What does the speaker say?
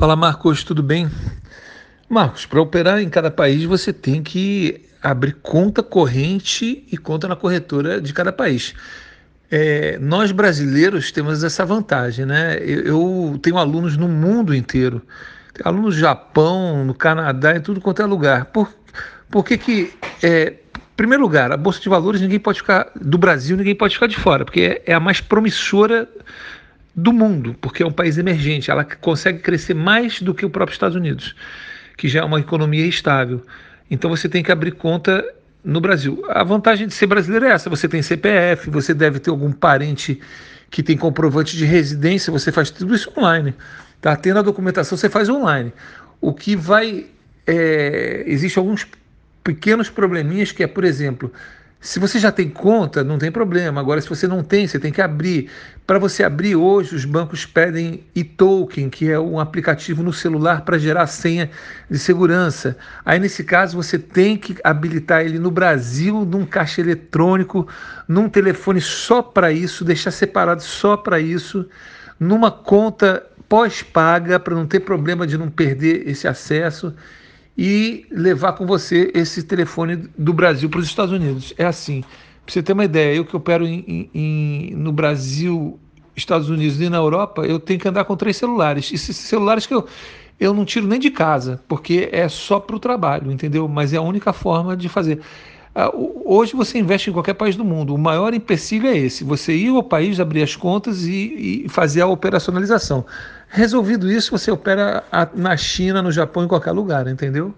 Fala Marcos, tudo bem? Marcos, para operar em cada país você tem que abrir conta corrente e conta na corretora de cada país. É, nós brasileiros temos essa vantagem, né? Eu, eu, tenho alunos no mundo inteiro, tenho alunos no Japão, no Canadá, em tudo quanto é lugar. Por, por que que, é, primeiro lugar, a Bolsa de Valores ninguém pode ficar, do Brasil ninguém pode ficar de fora, porque é, é a mais promissora do mundo, porque é um país emergente, ela consegue crescer mais do que o próprio Estados Unidos, que já é uma economia estável. Então você tem que abrir conta no Brasil. A vantagem de ser brasileiro é essa: você tem CPF, você deve ter algum parente que tem comprovante de residência, você faz tudo isso online. Tá tendo a documentação, você faz online. O que vai. É, Existem alguns pequenos probleminhas que é, por exemplo, se você já tem conta, não tem problema. Agora, se você não tem, você tem que abrir. Para você abrir hoje, os bancos pedem e-token, que é um aplicativo no celular para gerar senha de segurança. Aí, nesse caso, você tem que habilitar ele no Brasil, num caixa eletrônico, num telefone só para isso, deixar separado só para isso, numa conta pós-paga, para não ter problema de não perder esse acesso e levar com você esse telefone do Brasil para os Estados Unidos. É assim. Para você ter uma ideia, eu que opero em, em, no Brasil, Estados Unidos e na Europa, eu tenho que andar com três celulares. Esses celulares que eu, eu não tiro nem de casa, porque é só para o trabalho, entendeu? Mas é a única forma de fazer. Ah, hoje você investe em qualquer país do mundo. O maior empecilho é esse: você ir ao país, abrir as contas e, e fazer a operacionalização. Resolvido isso, você opera na China, no Japão, em qualquer lugar, entendeu?